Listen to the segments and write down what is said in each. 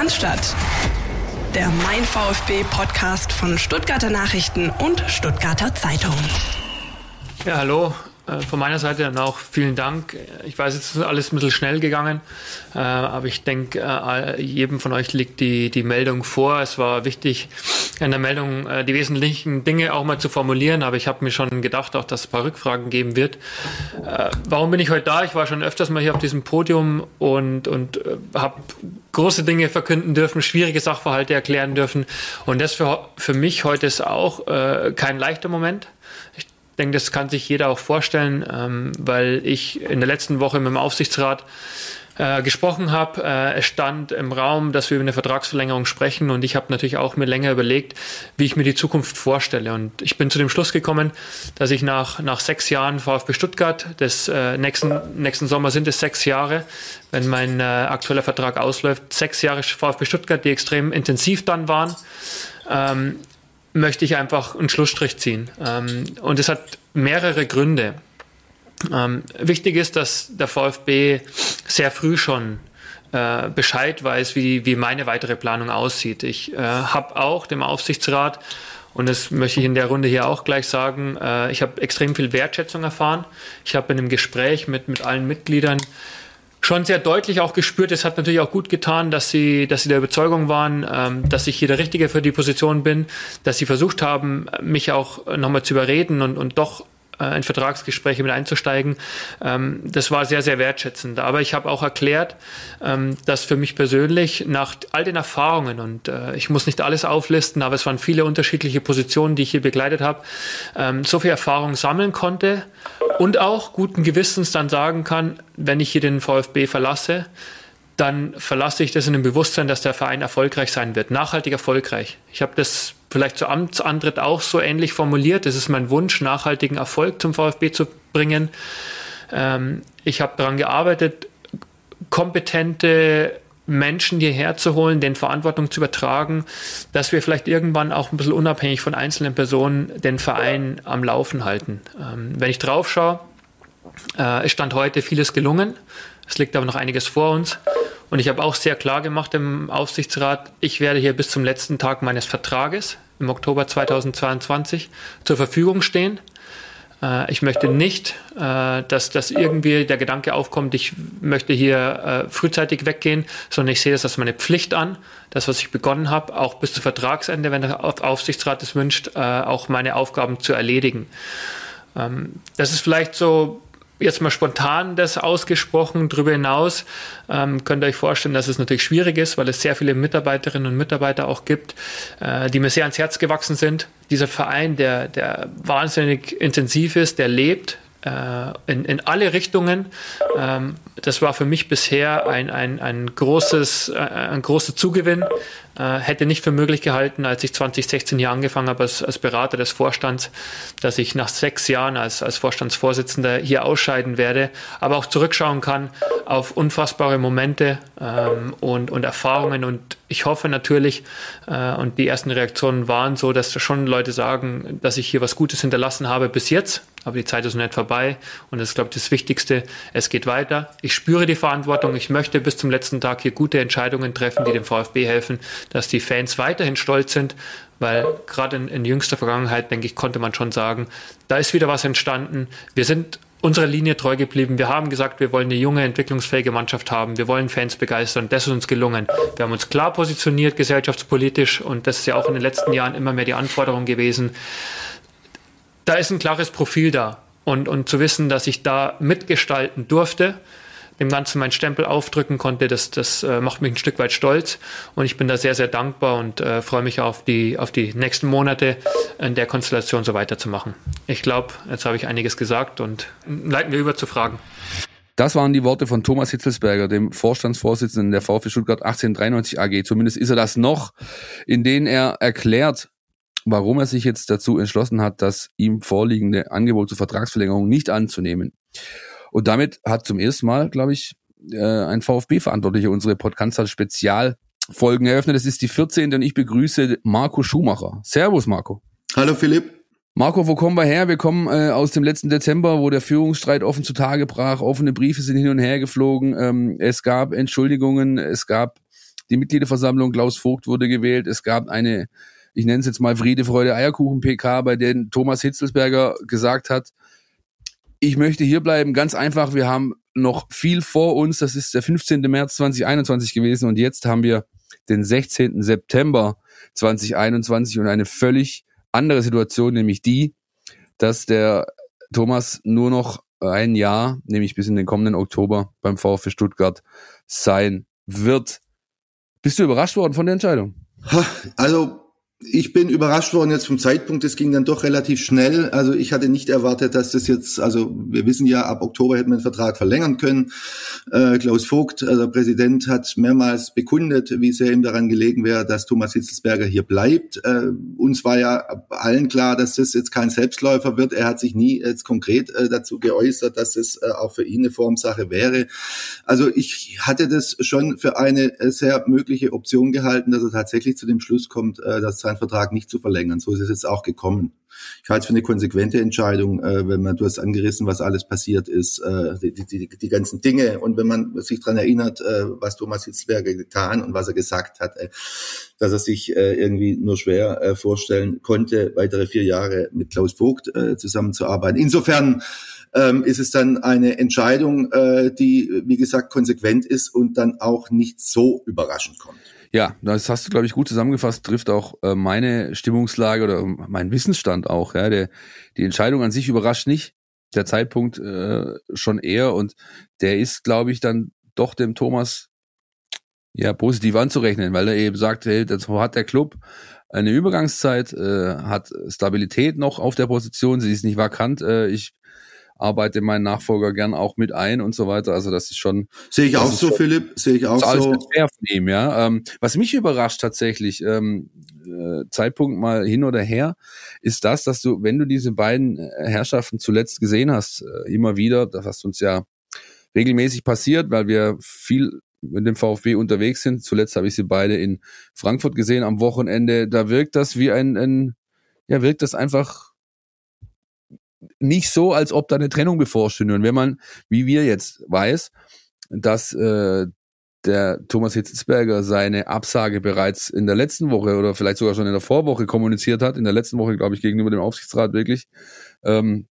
Cannstatt. Der Mein VfB Podcast von Stuttgarter Nachrichten und Stuttgarter Zeitung. Ja, hallo. Äh, von meiner Seite dann auch vielen Dank. Ich weiß, es ist alles ein bisschen schnell gegangen, äh, aber ich denke, äh, jedem von euch liegt die, die Meldung vor. Es war wichtig, in der Meldung die wesentlichen Dinge auch mal zu formulieren, aber ich habe mir schon gedacht, auch dass es ein paar Rückfragen geben wird. Warum bin ich heute da? Ich war schon öfters mal hier auf diesem Podium und, und habe große Dinge verkünden dürfen, schwierige Sachverhalte erklären dürfen. Und das für, für mich heute ist auch kein leichter Moment. Denke, das kann sich jeder auch vorstellen, ähm, weil ich in der letzten Woche mit dem Aufsichtsrat äh, gesprochen habe. Äh, es stand im Raum, dass wir über eine Vertragsverlängerung sprechen und ich habe natürlich auch mir länger überlegt, wie ich mir die Zukunft vorstelle. Und ich bin zu dem Schluss gekommen, dass ich nach, nach sechs Jahren VfB Stuttgart, des äh, nächsten, nächsten Sommer sind es sechs Jahre, wenn mein äh, aktueller Vertrag ausläuft, sechs Jahre VfB Stuttgart, die extrem intensiv dann waren. Ähm, möchte ich einfach einen Schlussstrich ziehen. Ähm, und es hat mehrere Gründe. Ähm, wichtig ist, dass der VfB sehr früh schon äh, Bescheid weiß, wie, wie meine weitere Planung aussieht. Ich äh, habe auch dem Aufsichtsrat, und das möchte ich in der Runde hier auch gleich sagen, äh, ich habe extrem viel Wertschätzung erfahren. Ich habe in einem Gespräch mit, mit allen Mitgliedern schon sehr deutlich auch gespürt. Es hat natürlich auch gut getan, dass sie, dass sie der Überzeugung waren, ähm, dass ich hier der Richtige für die Position bin, dass sie versucht haben, mich auch nochmal zu überreden und, und doch äh, in Vertragsgespräche mit einzusteigen. Ähm, das war sehr, sehr wertschätzend. Aber ich habe auch erklärt, ähm, dass für mich persönlich nach all den Erfahrungen, und äh, ich muss nicht alles auflisten, aber es waren viele unterschiedliche Positionen, die ich hier begleitet habe, ähm, so viel Erfahrung sammeln konnte und auch guten Gewissens dann sagen kann, wenn ich hier den VfB verlasse, dann verlasse ich das in dem Bewusstsein, dass der Verein erfolgreich sein wird, nachhaltig erfolgreich. Ich habe das vielleicht zu Amtsantritt auch so ähnlich formuliert. Es ist mein Wunsch, nachhaltigen Erfolg zum VfB zu bringen. Ähm, ich habe daran gearbeitet, kompetente Menschen hierher zu holen, den Verantwortung zu übertragen, dass wir vielleicht irgendwann auch ein bisschen unabhängig von einzelnen Personen den Verein am Laufen halten. Ähm, wenn ich drauf schaue, äh, ist Stand heute vieles gelungen. Es liegt aber noch einiges vor uns. Und ich habe auch sehr klar gemacht im Aufsichtsrat, ich werde hier bis zum letzten Tag meines Vertrages im Oktober 2022 zur Verfügung stehen. Äh, ich möchte nicht, äh, dass, dass irgendwie der Gedanke aufkommt, ich möchte hier äh, frühzeitig weggehen, sondern ich sehe das als meine Pflicht an, das, was ich begonnen habe, auch bis zu Vertragsende, wenn der Aufsichtsrat es wünscht, auch meine Aufgaben zu erledigen. Ähm, das ist vielleicht so jetzt mal spontan das ausgesprochen. Darüber hinaus ähm, könnt ihr euch vorstellen, dass es natürlich schwierig ist, weil es sehr viele Mitarbeiterinnen und Mitarbeiter auch gibt, äh, die mir sehr ans Herz gewachsen sind. Dieser Verein, der, der wahnsinnig intensiv ist, der lebt, in, in alle Richtungen. Ähm, das war für mich bisher ein, ein, ein, großes, äh, ein großer Zugewinn. Äh, hätte nicht für möglich gehalten, als ich 2016 hier angefangen habe als, als Berater des Vorstands, dass ich nach sechs Jahren als, als Vorstandsvorsitzender hier ausscheiden werde, aber auch zurückschauen kann auf unfassbare Momente ähm, und, und Erfahrungen. Und ich hoffe natürlich, äh, und die ersten Reaktionen waren so, dass schon Leute sagen, dass ich hier was Gutes hinterlassen habe bis jetzt. Aber die Zeit ist noch nicht vorbei. Und das ist, glaube ich, das Wichtigste. Es geht weiter. Ich spüre die Verantwortung. Ich möchte bis zum letzten Tag hier gute Entscheidungen treffen, die dem VfB helfen, dass die Fans weiterhin stolz sind. Weil gerade in, in jüngster Vergangenheit, denke ich, konnte man schon sagen, da ist wieder was entstanden. Wir sind unserer Linie treu geblieben. Wir haben gesagt, wir wollen eine junge, entwicklungsfähige Mannschaft haben. Wir wollen Fans begeistern. Das ist uns gelungen. Wir haben uns klar positioniert gesellschaftspolitisch und das ist ja auch in den letzten Jahren immer mehr die Anforderung gewesen da ist ein klares Profil da. Und, und zu wissen, dass ich da mitgestalten durfte, dem Ganzen meinen Stempel aufdrücken konnte, das, das äh, macht mich ein Stück weit stolz. Und ich bin da sehr, sehr dankbar und äh, freue mich auf die, auf die nächsten Monate in der Konstellation so weiterzumachen. Ich glaube, jetzt habe ich einiges gesagt und leiten wir über zu Fragen. Das waren die Worte von Thomas Hitzelsberger, dem Vorstandsvorsitzenden der VfB Stuttgart 1893 AG. Zumindest ist er das noch, in denen er erklärt, warum er sich jetzt dazu entschlossen hat, das ihm vorliegende Angebot zur Vertragsverlängerung nicht anzunehmen. Und damit hat zum ersten Mal, glaube ich, äh, ein VfB-Verantwortlicher unsere Podcast-Spezialfolgen eröffnet. Das ist die 14. und ich begrüße Marco Schumacher. Servus, Marco. Hallo, Philipp. Marco, wo kommen wir her? Wir kommen äh, aus dem letzten Dezember, wo der Führungsstreit offen zutage brach. Offene Briefe sind hin und her geflogen. Ähm, es gab Entschuldigungen, es gab die Mitgliederversammlung, Klaus Vogt wurde gewählt, es gab eine, ich nenne es jetzt mal Friede, Freude, Eierkuchen PK, bei der Thomas Hitzelsberger gesagt hat, ich möchte hier bleiben, ganz einfach, wir haben noch viel vor uns, das ist der 15. März 2021 gewesen und jetzt haben wir den 16. September 2021 und eine völlig andere Situation, nämlich die, dass der Thomas nur noch ein Jahr, nämlich bis in den kommenden Oktober beim VfB Stuttgart sein wird. Bist du überrascht worden von der Entscheidung? Also ich bin überrascht worden jetzt vom Zeitpunkt, es ging dann doch relativ schnell. Also ich hatte nicht erwartet, dass das jetzt, also wir wissen ja, ab Oktober hätte man den Vertrag verlängern können. Äh, Klaus Vogt, also der Präsident, hat mehrmals bekundet, wie sehr ihm daran gelegen wäre, dass Thomas Hitzelsberger hier bleibt. Äh, uns war ja allen klar, dass das jetzt kein Selbstläufer wird. Er hat sich nie jetzt konkret äh, dazu geäußert, dass es äh, auch für ihn eine Formsache wäre. Also ich hatte das schon für eine äh, sehr mögliche Option gehalten, dass er tatsächlich zu dem Schluss kommt, äh, dass seinen Vertrag nicht zu verlängern. So ist es jetzt auch gekommen. Ich halte es für eine konsequente Entscheidung, äh, wenn man, du hast angerissen, was alles passiert ist, äh, die, die, die ganzen Dinge und wenn man sich dran erinnert, äh, was Thomas Hitzberger getan und was er gesagt hat, äh, dass er sich äh, irgendwie nur schwer äh, vorstellen konnte, weitere vier Jahre mit Klaus Vogt äh, zusammenzuarbeiten. Insofern ähm, ist es dann eine Entscheidung, äh, die, wie gesagt, konsequent ist und dann auch nicht so überraschend kommt. Ja, das hast du, glaube ich, gut zusammengefasst, trifft auch äh, meine Stimmungslage oder mein Wissensstand auch. Ja, der, die Entscheidung an sich überrascht nicht, der Zeitpunkt äh, schon eher und der ist, glaube ich, dann doch dem Thomas ja positiv anzurechnen, weil er eben sagt, hey, das hat der Club eine Übergangszeit, äh, hat Stabilität noch auf der Position, sie ist nicht vakant. Äh, ich arbeite meinen Nachfolger gern auch mit ein und so weiter. Also das ist schon. Sehe ich auch so, schon, Philipp. Sehe ich auch so. Fair von ihm, ja. Ähm, was mich überrascht tatsächlich, ähm, äh, Zeitpunkt mal hin oder her, ist das, dass du, wenn du diese beiden äh, Herrschaften zuletzt gesehen hast, äh, immer wieder, das hast uns ja regelmäßig passiert, weil wir viel mit dem VfB unterwegs sind. Zuletzt habe ich sie beide in Frankfurt gesehen am Wochenende. Da wirkt das wie ein, ein ja, wirkt das einfach nicht so, als ob da eine Trennung bevorstünde. Und wenn man, wie wir jetzt weiß, dass äh, der Thomas Hitzelsberger seine Absage bereits in der letzten Woche oder vielleicht sogar schon in der Vorwoche kommuniziert hat, in der letzten Woche, glaube ich, gegenüber dem Aufsichtsrat wirklich, ähm,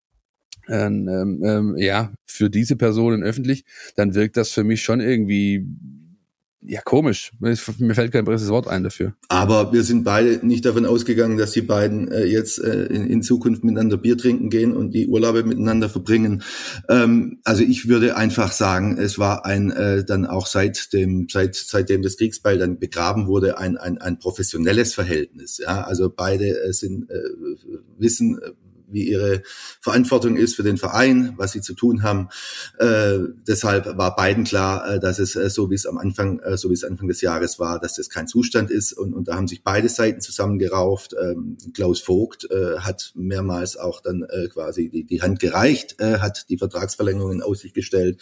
ähm, ähm, ja, für diese Personen öffentlich, dann wirkt das für mich schon irgendwie ja, komisch. Mir fällt kein besseres Wort ein dafür. Aber wir sind beide nicht davon ausgegangen, dass die beiden äh, jetzt äh, in, in, Zukunft miteinander Bier trinken gehen und die Urlaube miteinander verbringen. Ähm, also ich würde einfach sagen, es war ein äh, dann auch seit dem seit seitdem das Kriegsbeil dann begraben wurde ein ein, ein professionelles Verhältnis. Ja, also beide äh, sind äh, wissen wie ihre Verantwortung ist für den Verein, was sie zu tun haben. Äh, deshalb war beiden klar, äh, dass es äh, so wie es am Anfang, äh, so wie es Anfang des Jahres war, dass das kein Zustand ist. Und, und da haben sich beide Seiten zusammengerauft. Ähm, Klaus Vogt äh, hat mehrmals auch dann äh, quasi die, die Hand gereicht, äh, hat die Vertragsverlängerung in Aussicht gestellt.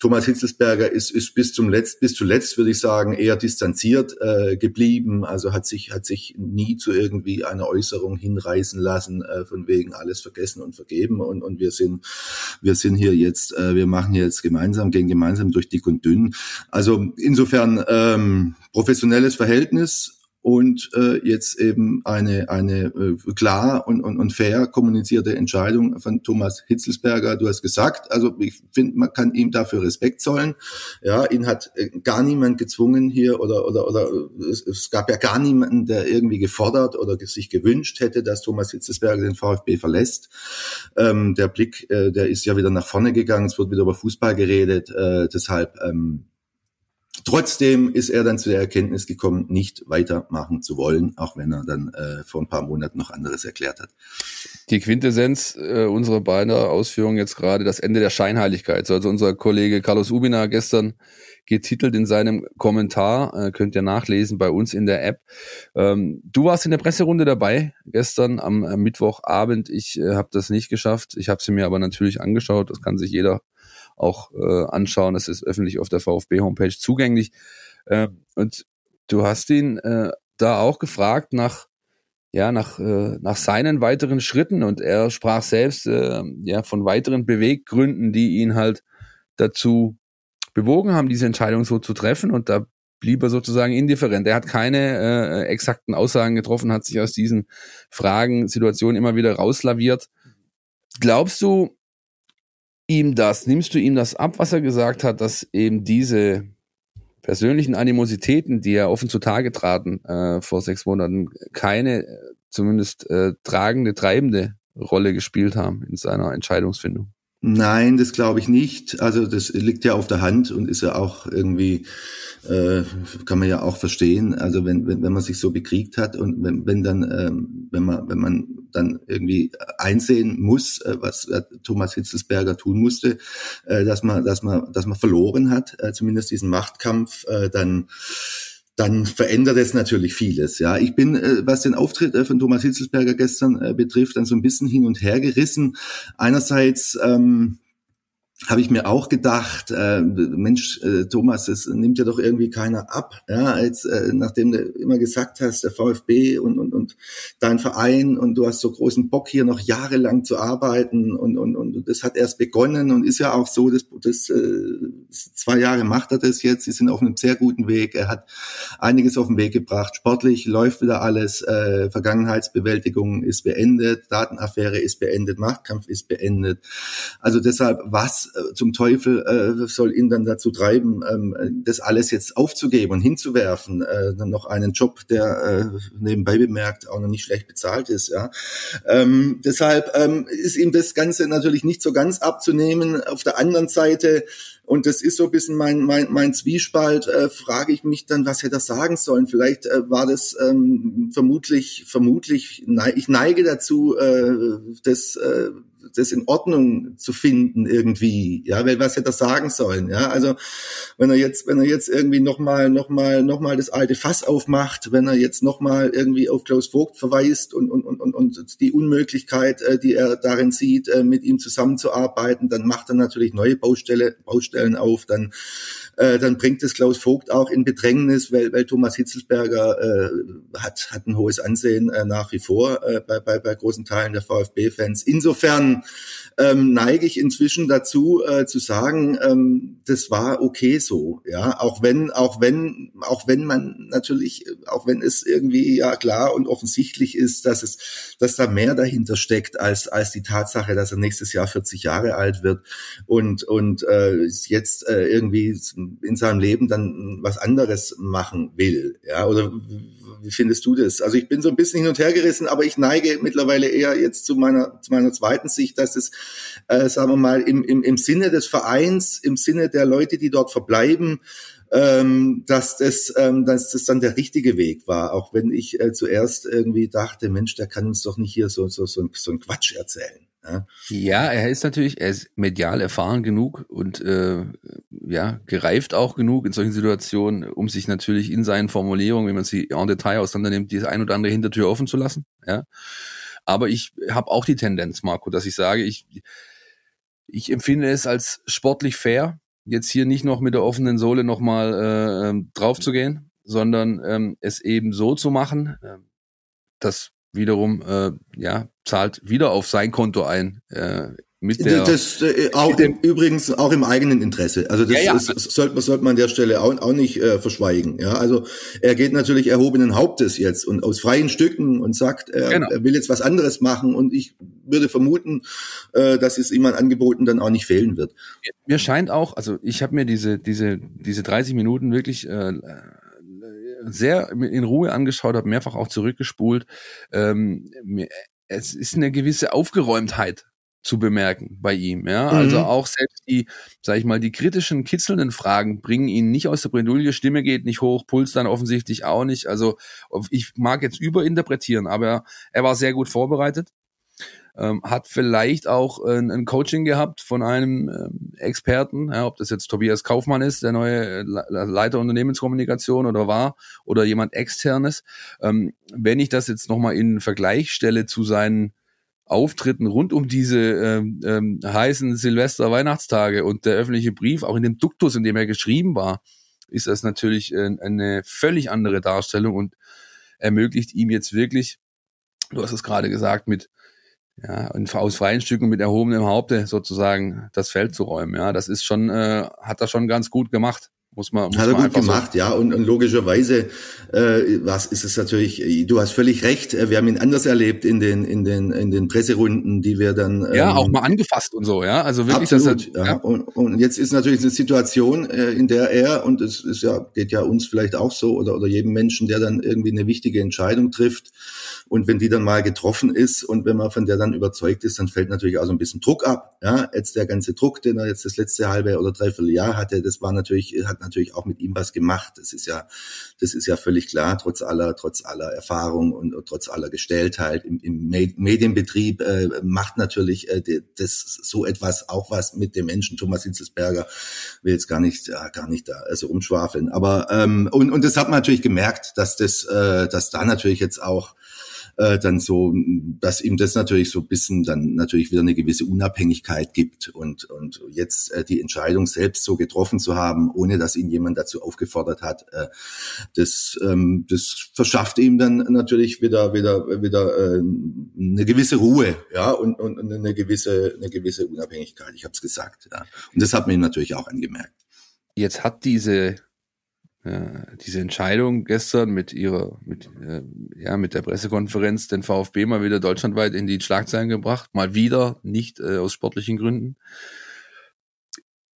Thomas Hitzelsberger ist, ist bis zum Letzt, bis zuletzt würde ich sagen, eher distanziert äh, geblieben. Also hat sich, hat sich nie zu irgendwie einer Äußerung hinreißen lassen, äh, von wegen alles vergessen und vergeben und, und wir sind, wir sind hier jetzt, äh, wir machen jetzt gemeinsam, gehen gemeinsam durch dick und dünn. Also insofern ähm, professionelles Verhältnis, und äh, jetzt eben eine, eine äh, klar und, und, und fair kommunizierte Entscheidung von Thomas Hitzelsberger. Du hast gesagt, also ich finde, man kann ihm dafür Respekt zollen. Ja, ihn hat äh, gar niemand gezwungen hier oder oder oder es, es gab ja gar niemanden, der irgendwie gefordert oder sich gewünscht hätte, dass Thomas Hitzelsberger den VfB verlässt. Ähm, der Blick, äh, der ist ja wieder nach vorne gegangen. Es wird wieder über Fußball geredet. Äh, deshalb ähm, Trotzdem ist er dann zu der Erkenntnis gekommen, nicht weitermachen zu wollen, auch wenn er dann äh, vor ein paar Monaten noch anderes erklärt hat. Die Quintessenz äh, unserer beiden Ausführungen jetzt gerade das Ende der Scheinheiligkeit. Also unser Kollege Carlos Ubina gestern getitelt in seinem Kommentar, äh, könnt ihr nachlesen bei uns in der App. Ähm, du warst in der Presserunde dabei gestern am, am Mittwochabend. Ich äh, habe das nicht geschafft. Ich habe sie mir aber natürlich angeschaut. Das kann sich jeder auch äh, anschauen. Es ist öffentlich auf der VfB-Homepage zugänglich. Äh, und du hast ihn äh, da auch gefragt nach ja nach äh, nach seinen weiteren Schritten und er sprach selbst äh, ja von weiteren Beweggründen, die ihn halt dazu bewogen haben, diese Entscheidung so zu treffen und da blieb er sozusagen indifferent. Er hat keine äh, exakten Aussagen getroffen, hat sich aus diesen Fragen, Situationen immer wieder rauslaviert. Glaubst du ihm das, nimmst du ihm das ab, was er gesagt hat, dass eben diese persönlichen Animositäten, die er offen zutage traten äh, vor sechs Monaten, keine äh, zumindest äh, tragende, treibende Rolle gespielt haben in seiner Entscheidungsfindung? Nein, das glaube ich nicht. Also das liegt ja auf der Hand und ist ja auch irgendwie, äh, kann man ja auch verstehen. Also wenn, wenn, wenn man sich so bekriegt hat und wenn, wenn dann, ähm, wenn man, wenn man dann irgendwie einsehen muss, äh, was äh, Thomas Hitzelsberger tun musste, äh, dass man, dass man, dass man verloren hat, äh, zumindest diesen Machtkampf, äh, dann dann verändert es natürlich vieles. Ja, ich bin, äh, was den Auftritt äh, von Thomas Hitzelsberger gestern äh, betrifft, dann so ein bisschen hin und her gerissen. Einerseits ähm, habe ich mir auch gedacht, äh, Mensch, äh, Thomas, es nimmt ja doch irgendwie keiner ab. Ja, als äh, nachdem du immer gesagt hast, der VfB und, und, und dein Verein und du hast so großen Bock hier noch jahrelang zu arbeiten und, und, und das hat erst begonnen und ist ja auch so, dass das äh, zwei Jahre macht er das jetzt, sie sind auf einem sehr guten Weg, er hat einiges auf den Weg gebracht, sportlich läuft wieder alles, äh, Vergangenheitsbewältigung ist beendet, Datenaffäre ist beendet, Machtkampf ist beendet. Also deshalb, was äh, zum Teufel äh, soll ihn dann dazu treiben, ähm, das alles jetzt aufzugeben und hinzuwerfen, äh, dann noch einen Job, der äh, nebenbei bemerkt auch noch nicht schlecht bezahlt ist. Ja, ähm, deshalb ähm, ist ihm das Ganze natürlich nicht so ganz abzunehmen. Auf der anderen Seite und das ist so ein bisschen mein, mein, mein Zwiespalt, äh, frage ich mich dann, was hätte er sagen sollen. Vielleicht äh, war das ähm, vermutlich, vermutlich, nein, ich neige dazu, äh, das äh, das in Ordnung zu finden irgendwie, ja, weil was hätte er sagen sollen, ja, also wenn er jetzt, wenn er jetzt irgendwie nochmal, nochmal, nochmal das alte Fass aufmacht, wenn er jetzt nochmal irgendwie auf Klaus Vogt verweist und, und, und, und, und die Unmöglichkeit, äh, die er darin sieht, äh, mit ihm zusammenzuarbeiten, dann macht er natürlich neue Baustelle, Baustellen auf, dann äh, dann bringt es Klaus Vogt auch in Bedrängnis, weil, weil Thomas Hitzelsberger äh, hat, hat ein hohes Ansehen äh, nach wie vor äh, bei, bei, bei großen Teilen der VfB-Fans. Insofern ähm, neige ich inzwischen dazu äh, zu sagen, ähm, das war okay so, ja, auch wenn, auch wenn, auch wenn man natürlich, auch wenn es irgendwie ja klar und offensichtlich ist, dass es, dass da mehr dahinter steckt als als die Tatsache, dass er nächstes Jahr 40 Jahre alt wird und und äh, jetzt äh, irgendwie in seinem Leben dann was anderes machen will, ja, oder wie findest du das? Also ich bin so ein bisschen hin und her gerissen, aber ich neige mittlerweile eher jetzt zu meiner, zu meiner zweiten Sicht, dass es, äh, sagen wir mal, im, im, im Sinne des Vereins, im Sinne der Leute, die dort verbleiben, ähm, dass, das, ähm, dass das dann der richtige Weg war. Auch wenn ich äh, zuerst irgendwie dachte, Mensch, der kann uns doch nicht hier so, so, so, so ein Quatsch erzählen. Ja. er ist natürlich, er ist medial erfahren genug und äh, ja, gereift auch genug in solchen Situationen, um sich natürlich in seinen Formulierungen, wenn man sie en Detail auseinandernimmt, diese ein oder andere Hintertür offen zu lassen. Ja. Aber ich habe auch die Tendenz, Marco, dass ich sage, ich, ich empfinde es als sportlich fair, jetzt hier nicht noch mit der offenen Sohle nochmal äh, ähm, drauf zu gehen, sondern ähm, es eben so zu machen, äh, dass wiederum äh, ja zahlt wieder auf sein Konto ein. Äh, mit der, das äh, auch im, übrigens auch im eigenen Interesse. Also das, ja, ja. Ist, sollte, sollte man an der Stelle auch, auch nicht äh, verschweigen. Ja, also er geht natürlich erhobenen Hauptes jetzt und aus freien Stücken und sagt, er, genau. er will jetzt was anderes machen. Und ich würde vermuten, äh, dass es ihm an Angeboten dann auch nicht fehlen wird. Mir scheint auch, also ich habe mir diese diese diese 30 Minuten wirklich äh, sehr in Ruhe angeschaut, habe mehrfach auch zurückgespult. Ähm, es ist eine gewisse Aufgeräumtheit zu bemerken bei ihm. Ja, also mhm. auch selbst die, sag ich mal, die kritischen, kitzelnden Fragen bringen ihn nicht aus der Bredouille. Stimme geht nicht hoch, Puls dann offensichtlich auch nicht. Also ich mag jetzt überinterpretieren, aber er war sehr gut vorbereitet ähm, hat vielleicht auch ein, ein, Coaching gehabt von einem ähm, Experten, ja, ob das jetzt Tobias Kaufmann ist, der neue äh, Leiter Unternehmenskommunikation oder war, oder jemand externes. Ähm, wenn ich das jetzt nochmal in Vergleich stelle zu seinen Auftritten rund um diese ähm, ähm, heißen Silvester-Weihnachtstage und der öffentliche Brief, auch in dem Duktus, in dem er geschrieben war, ist das natürlich äh, eine völlig andere Darstellung und ermöglicht ihm jetzt wirklich, du hast es gerade gesagt, mit ja, aus freien Stücken mit erhobenem Haupte sozusagen das Feld zu räumen. Ja, das ist schon, äh, hat er schon ganz gut gemacht. Muss man, muss Hat er gut gemacht, so. ja. Und, und logischerweise, äh, was ist es natürlich, du hast völlig recht, wir haben ihn anders erlebt in den, in den, in den Presserunden, die wir dann. Ähm, ja, auch mal angefasst und so, ja. Also wirklich, absolut, das, ja. ja. Und, und jetzt ist natürlich eine Situation, äh, in der er, und es ist ja, geht ja uns vielleicht auch so, oder, oder jedem Menschen, der dann irgendwie eine wichtige Entscheidung trifft, und wenn die dann mal getroffen ist und wenn man von der dann überzeugt ist, dann fällt natürlich auch so ein bisschen Druck ab. Ja, jetzt der ganze Druck, den er jetzt das letzte halbe oder dreiviertel Jahr hatte, das war natürlich, hat natürlich auch mit ihm was gemacht. Das ist ja, das ist ja völlig klar, trotz aller, trotz aller Erfahrung und, trotz aller Gestelltheit im, im Medienbetrieb äh, macht natürlich äh, das so etwas auch was mit dem Menschen Thomas Hitzelsberger. Will jetzt gar nicht, äh, gar nicht da also umschwafeln. Aber ähm, und, und das hat man natürlich gemerkt, dass das, äh, dass da natürlich jetzt auch äh, dann so, dass ihm das natürlich so ein bisschen dann natürlich wieder eine gewisse Unabhängigkeit gibt und, und jetzt äh, die Entscheidung selbst so getroffen zu haben, ohne dass ihn jemand dazu aufgefordert hat, äh, das, ähm, das verschafft ihm dann natürlich wieder, wieder, wieder äh, eine gewisse Ruhe, ja, und, und eine gewisse, eine gewisse Unabhängigkeit. Ich habe es gesagt, ja. Und das hat man ihm natürlich auch angemerkt. Jetzt hat diese diese Entscheidung gestern mit ihrer, mit, äh, ja, mit der Pressekonferenz den VfB mal wieder deutschlandweit in die Schlagzeilen gebracht, mal wieder nicht äh, aus sportlichen Gründen.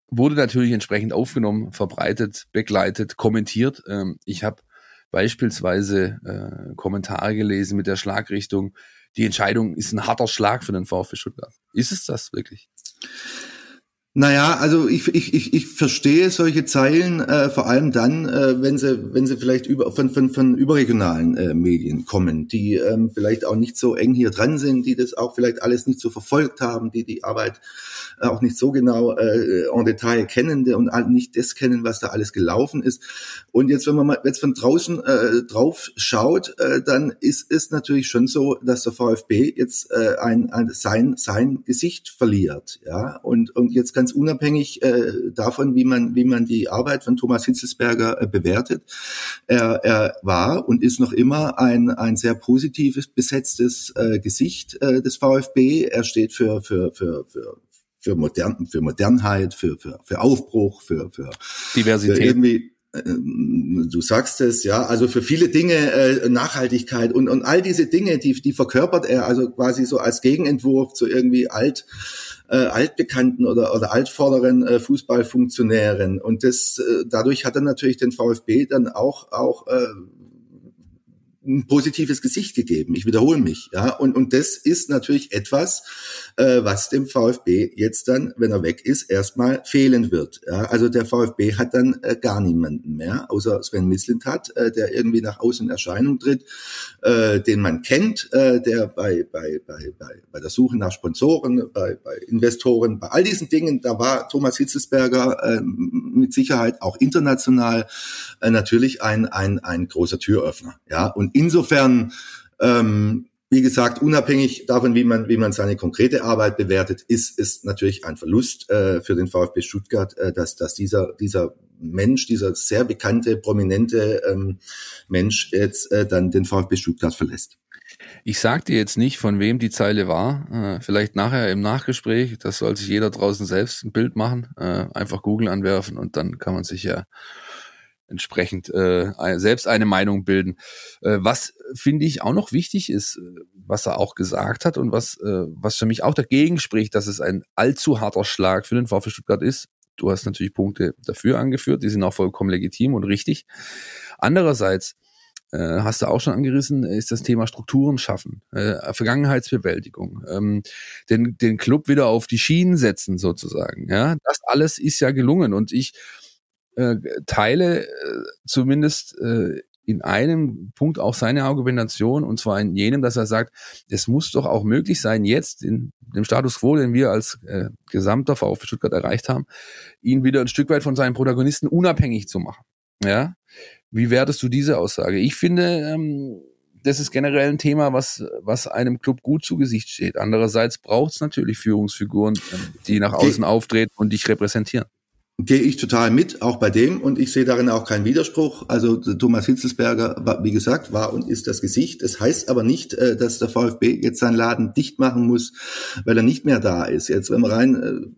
Wurde natürlich entsprechend aufgenommen, verbreitet, begleitet, kommentiert. Ähm, ich habe beispielsweise äh, Kommentare gelesen mit der Schlagrichtung, die Entscheidung ist ein harter Schlag für den VfB Stuttgart. Ist es das wirklich? Naja, also ich, ich, ich, ich verstehe solche Zeilen äh, vor allem dann, äh, wenn sie, wenn sie vielleicht über, von, von, von überregionalen äh, Medien kommen, die ähm, vielleicht auch nicht so eng hier dran sind, die das auch vielleicht alles nicht so verfolgt haben, die die Arbeit auch nicht so genau äh, en Detail kennen und nicht das kennen, was da alles gelaufen ist. Und jetzt, wenn man mal jetzt von draußen äh, drauf schaut, äh, dann ist es natürlich schon so, dass der VfB jetzt äh, ein, ein sein sein Gesicht verliert, ja und und jetzt ganz unabhängig äh, davon, wie man, wie man die Arbeit von Thomas Hitzelsberger äh, bewertet. Er, er war und ist noch immer ein, ein sehr positives besetztes äh, Gesicht äh, des VfB. Er steht für, für, für, für für, modern, für Modernheit, für, für, für Aufbruch, für, für Diversität. Für irgendwie, äh, du sagst es, ja, also für viele Dinge äh, Nachhaltigkeit und, und all diese Dinge, die, die verkörpert er also quasi so als Gegenentwurf zu irgendwie alt äh, altbekannten oder, oder altvorderen äh, Fußballfunktionären. Und das, äh, dadurch hat er natürlich den VfB dann auch, auch äh, ein positives Gesicht gegeben. Ich wiederhole mich, ja. Und, und das ist natürlich etwas, äh, was dem VfB jetzt dann, wenn er weg ist, erstmal fehlen wird. Ja. Also der VfB hat dann äh, gar niemanden mehr, außer Sven Mislintat, äh, der irgendwie nach außen in Erscheinung tritt, äh, den man kennt, äh, der bei, bei, bei, bei, bei der Suche nach Sponsoren, bei, bei Investoren, bei all diesen Dingen, da war Thomas Hitzelsberger äh, mit Sicherheit auch international äh, natürlich ein, ein, ein großer Türöffner. Ja. Und insofern, ähm, wie gesagt, unabhängig davon, wie man, wie man seine konkrete Arbeit bewertet, ist, ist natürlich ein Verlust äh, für den VfB Stuttgart, äh, dass, dass dieser, dieser Mensch, dieser sehr bekannte, prominente ähm, Mensch jetzt äh, dann den VfB Stuttgart verlässt. Ich sag dir jetzt nicht, von wem die Zeile war. Äh, vielleicht nachher im Nachgespräch. Das soll sich jeder draußen selbst ein Bild machen. Äh, einfach Google anwerfen und dann kann man sich ja entsprechend äh, selbst eine Meinung bilden. Äh, was finde ich auch noch wichtig ist, äh, was er auch gesagt hat und was, äh, was für mich auch dagegen spricht, dass es ein allzu harter Schlag für den VfB Stuttgart ist. Du hast natürlich Punkte dafür angeführt, die sind auch vollkommen legitim und richtig. Andererseits äh, hast du auch schon angerissen, ist das Thema Strukturen schaffen, äh, Vergangenheitsbewältigung, ähm, den, den Club wieder auf die Schienen setzen sozusagen. Ja, das alles ist ja gelungen und ich äh, teile äh, zumindest äh, in einem Punkt auch seine Argumentation, und zwar in jenem, dass er sagt, es muss doch auch möglich sein, jetzt in dem Status quo, den wir als äh, gesamter VfB Stuttgart erreicht haben, ihn wieder ein Stück weit von seinen Protagonisten unabhängig zu machen. Ja, wie wertest du diese Aussage? Ich finde, ähm, das ist generell ein Thema, was, was einem Club gut zu Gesicht steht. Andererseits braucht es natürlich Führungsfiguren, ähm, die nach außen auftreten und dich repräsentieren. Gehe ich total mit, auch bei dem, und ich sehe darin auch keinen Widerspruch. Also Thomas Hitzelsberger, war, wie gesagt, war und ist das Gesicht. Es das heißt aber nicht, äh, dass der VfB jetzt seinen Laden dicht machen muss, weil er nicht mehr da ist. Jetzt, wenn man rein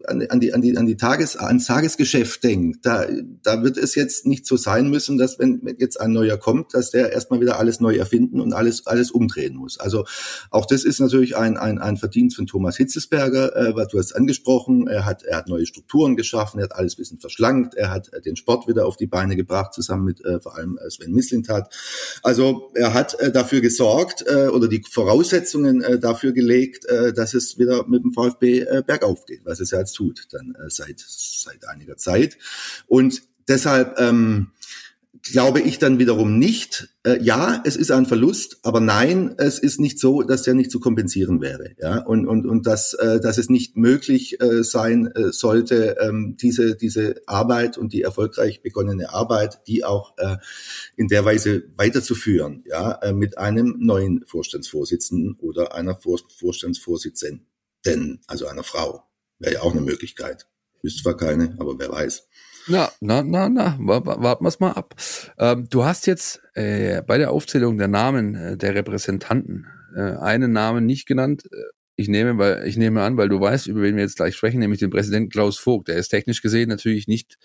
äh, an die, an die, an die Tages, ans Tagesgeschäft denkt, da, da wird es jetzt nicht so sein müssen, dass wenn jetzt ein neuer kommt, dass der erstmal wieder alles neu erfinden und alles, alles umdrehen muss. Also auch das ist natürlich ein, ein, ein Verdienst von Thomas Hitzelsberger, äh, was du hast angesprochen. Er hat, er hat neue Strukturen geschaffen, er hat alles bisschen verschlankt. Er hat äh, den Sport wieder auf die Beine gebracht, zusammen mit äh, vor allem äh, Sven Mislintat. Also er hat äh, dafür gesorgt äh, oder die Voraussetzungen äh, dafür gelegt, äh, dass es wieder mit dem VfB äh, bergauf geht, was es ja jetzt tut, dann äh, seit, seit einiger Zeit. Und deshalb ähm, glaube ich dann wiederum nicht, äh, ja, es ist ein Verlust, aber nein, es ist nicht so, dass der nicht zu kompensieren wäre. Ja, und, und, und dass, äh, dass es nicht möglich äh, sein äh, sollte, ähm, diese, diese Arbeit und die erfolgreich begonnene Arbeit, die auch äh, in der Weise weiterzuführen, ja, äh, mit einem neuen Vorstandsvorsitzenden oder einer Vor Vorstandsvorsitzenden, also einer Frau. Wäre ja auch eine Möglichkeit. Ist zwar keine, aber wer weiß. Na, na, na, na, warten wir es mal ab. Ähm, du hast jetzt äh, bei der Aufzählung der Namen äh, der Repräsentanten äh, einen Namen nicht genannt. Äh, ich nehme, weil ich nehme an, weil du weißt, über wen wir jetzt gleich sprechen, nämlich den Präsidenten Klaus Vogt. Der ist technisch gesehen natürlich nicht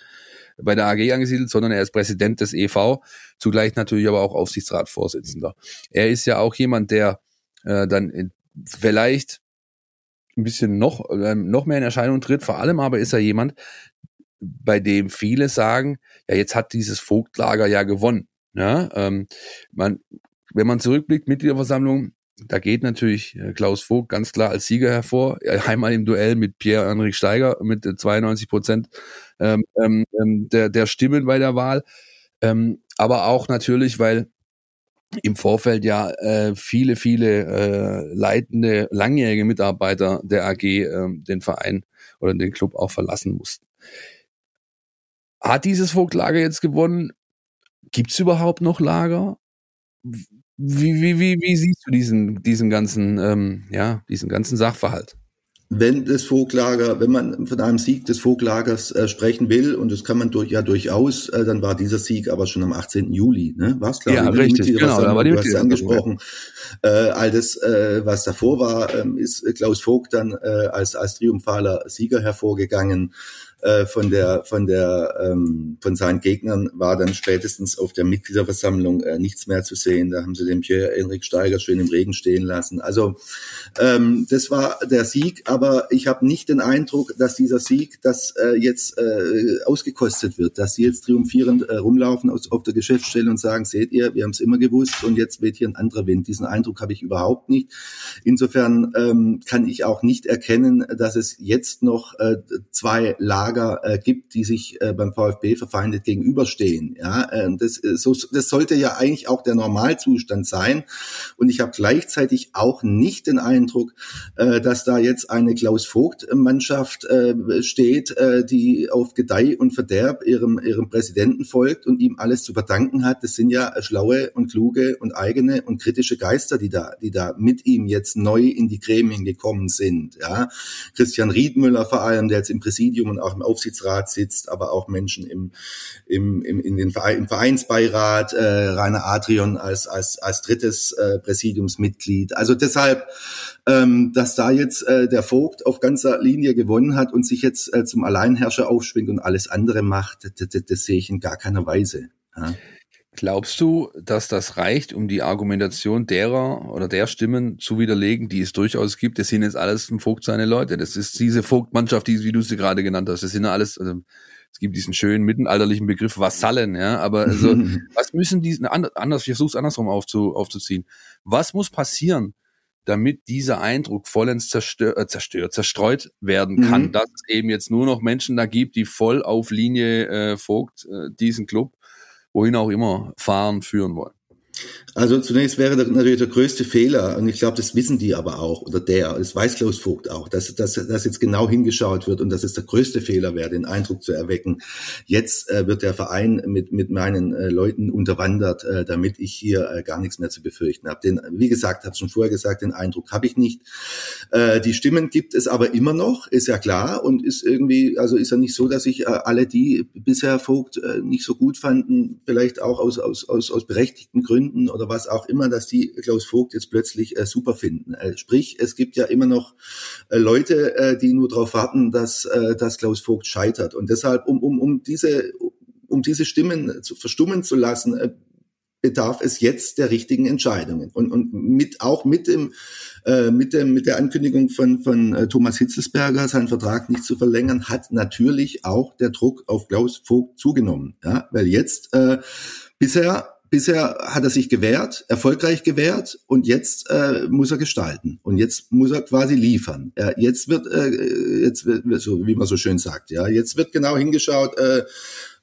bei der AG angesiedelt, sondern er ist Präsident des EV, zugleich natürlich aber auch Aufsichtsratsvorsitzender. Er ist ja auch jemand, der äh, dann in, vielleicht ein bisschen noch, äh, noch mehr in Erscheinung tritt. Vor allem aber ist er jemand, bei dem viele sagen, ja, jetzt hat dieses Vogtlager ja gewonnen. Ja, ähm, man, wenn man zurückblickt, Mitgliederversammlung, da geht natürlich äh, Klaus Vogt ganz klar als Sieger hervor. Einmal im Duell mit Pierre-Henrik Steiger mit 92 Prozent ähm, ähm, ähm, der, der Stimmen bei der Wahl. Ähm, aber auch natürlich, weil im Vorfeld ja äh, viele, viele äh, leitende, langjährige Mitarbeiter der AG äh, den Verein oder den Club auch verlassen mussten. Hat dieses Vogtlager jetzt gewonnen? Gibt es überhaupt noch Lager? Wie, wie, wie, wie siehst du diesen, diesen ganzen, ähm, ja, diesen ganzen Sachverhalt? wenn das Vogtlager, wenn man von einem Sieg des Voglagers äh, sprechen will, und das kann man durch, ja durchaus, äh, dann war dieser Sieg aber schon am 18. Juli, ne? War es klar? Ja, richtig, genau. Da war die du hast angesprochen. Äh, all das, äh, was davor war, ähm, ist Klaus Vogt dann äh, als, als triumphaler Sieger hervorgegangen. Äh, von der von der ähm, von seinen Gegnern war dann spätestens auf der Mitgliederversammlung äh, nichts mehr zu sehen. Da haben sie den Pierre Enrik Steiger schön im Regen stehen lassen. Also ähm, das war der Sieg, aber ich habe nicht den Eindruck, dass dieser Sieg, das äh, jetzt äh, ausgekostet wird, dass sie jetzt triumphierend äh, rumlaufen aus, auf der Geschäftsstelle und sagen, seht ihr, wir haben es immer gewusst und jetzt weht hier ein anderer Wind. Diesen Eindruck habe ich überhaupt nicht. Insofern ähm, kann ich auch nicht erkennen, dass es jetzt noch äh, zwei Lager Lager äh, gibt, die sich äh, beim VfB verfeindet gegenüberstehen. Ja, äh, das, so, das sollte ja eigentlich auch der Normalzustand sein. Und ich habe gleichzeitig auch nicht den Eindruck, äh, dass da jetzt eine Klaus Vogt-Mannschaft äh, steht, äh, die auf Gedeih und Verderb ihrem, ihrem Präsidenten folgt und ihm alles zu verdanken hat. Das sind ja schlaue und kluge und eigene und kritische Geister, die da, die da mit ihm jetzt neu in die Gremien gekommen sind. Ja, Christian Riedmüller vor allem, der jetzt im Präsidium und auch im Aufsichtsrat sitzt, aber auch Menschen im, im, im, in den Verein, im Vereinsbeirat, äh, Rainer Adrian als, als, als drittes äh, Präsidiumsmitglied. Also deshalb, ähm, dass da jetzt äh, der Vogt auf ganzer Linie gewonnen hat und sich jetzt äh, zum Alleinherrscher aufschwingt und alles andere macht, das, das, das sehe ich in gar keiner Weise. Ja. Glaubst du, dass das reicht, um die Argumentation derer oder der Stimmen zu widerlegen, die es durchaus gibt? Das sind jetzt alles ein Vogt seine Leute. Das ist diese Vogtmannschaft, die, wie du sie gerade genannt hast. Das sind alles, also, es gibt diesen schönen mittelalterlichen Begriff Vasallen, ja. Aber also, was müssen diesen, anders, ich versuche es andersrum aufzu, aufzuziehen. Was muss passieren, damit dieser Eindruck vollends zerstört, äh, zerstört zerstreut werden kann, mhm. dass es eben jetzt nur noch Menschen da gibt, die voll auf Linie äh, Vogt äh, diesen Club wohin auch immer fahren, führen wollen. Also zunächst wäre der, natürlich der größte Fehler, und ich glaube, das wissen die aber auch, oder der, das weiß Klaus Vogt auch, dass, dass, dass jetzt genau hingeschaut wird und dass es der größte Fehler wäre, den Eindruck zu erwecken, jetzt äh, wird der Verein mit, mit meinen äh, Leuten unterwandert, äh, damit ich hier äh, gar nichts mehr zu befürchten habe. Den, wie gesagt, habe schon vorher gesagt, den Eindruck habe ich nicht. Äh, die Stimmen gibt es aber immer noch, ist ja klar, und ist irgendwie, also ist ja nicht so, dass ich äh, alle, die bisher Vogt nicht so gut fanden, vielleicht auch aus, aus, aus, aus berechtigten Gründen oder was auch immer, dass die Klaus Vogt jetzt plötzlich äh, super finden. Äh, sprich, es gibt ja immer noch äh, Leute, äh, die nur darauf warten, dass, äh, dass Klaus Vogt scheitert. Und deshalb, um, um, um diese um diese Stimmen zu verstummen zu lassen, äh, bedarf es jetzt der richtigen Entscheidungen. Und, und mit, auch mit dem, äh, mit dem, mit der Ankündigung von, von äh, Thomas Hitzelsberger, seinen Vertrag nicht zu verlängern, hat natürlich auch der Druck auf Klaus Vogt zugenommen. Ja, weil jetzt, äh, bisher bisher hat er sich gewehrt, erfolgreich gewehrt und jetzt äh, muss er gestalten und jetzt muss er quasi liefern. Er, jetzt wird, äh, jetzt wird, so wie man so schön sagt, ja, jetzt wird genau hingeschaut. Äh,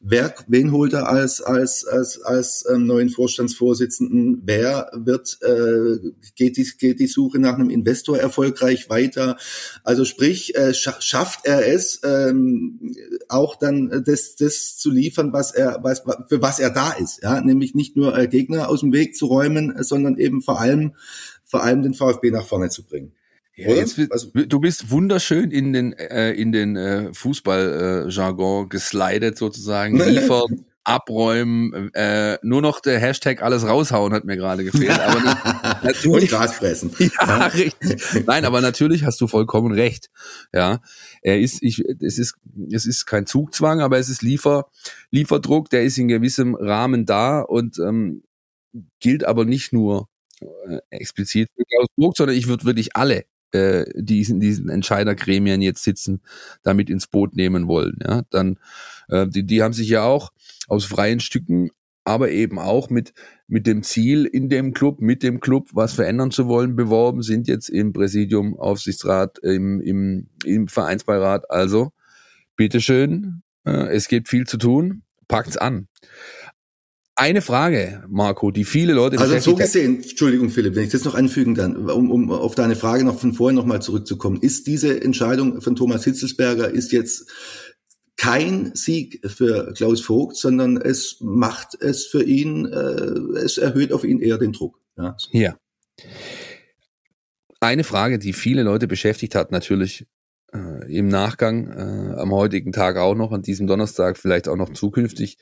Wer, wen holt er als, als, als, als ähm, neuen Vorstandsvorsitzenden? Wer wird, äh, geht, die, geht die Suche nach einem Investor erfolgreich weiter? Also sprich, äh, schafft er es, ähm, auch dann das, das zu liefern, was er, was, für was er da ist, ja, nämlich nicht nur äh, Gegner aus dem Weg zu räumen, sondern eben vor allem, vor allem den VfB nach vorne zu bringen. Ja, jetzt, also, du bist wunderschön in den äh, in den äh, Fußballjargon äh, geslidet sozusagen, liefern, abräumen, äh, nur noch der Hashtag alles raushauen hat mir gerade gefehlt. Aber natürlich, Und Gras fressen. Ja, ja, richtig. Nein, aber natürlich hast du vollkommen recht. Ja, er ist, ich, es ist, es ist kein Zugzwang, aber es ist Liefer, Lieferdruck, der ist in gewissem Rahmen da und ähm, gilt aber nicht nur äh, explizit für Klaus Burg, sondern ich würde wirklich alle äh, die in diesen Entscheidergremien jetzt sitzen, damit ins Boot nehmen wollen. Ja, dann äh, die, die haben sich ja auch aus freien Stücken, aber eben auch mit mit dem Ziel in dem Club, mit dem Club was verändern zu wollen, beworben, sind jetzt im Präsidium, Aufsichtsrat, im, im, im Vereinsbeirat. Also, bitteschön, äh, es gibt viel zu tun, packt's an eine Frage, Marco, die viele Leute. Also so gesehen, Entschuldigung, Philipp, wenn ich das noch anfügen kann, um, um auf deine Frage noch von vorhin nochmal zurückzukommen, ist diese Entscheidung von Thomas Hitzelsberger ist jetzt kein Sieg für Klaus Vogt, sondern es macht es für ihn, äh, es erhöht auf ihn eher den Druck. Ja. ja. Eine Frage, die viele Leute beschäftigt hat, natürlich äh, im Nachgang, äh, am heutigen Tag auch noch, an diesem Donnerstag, vielleicht auch noch zukünftig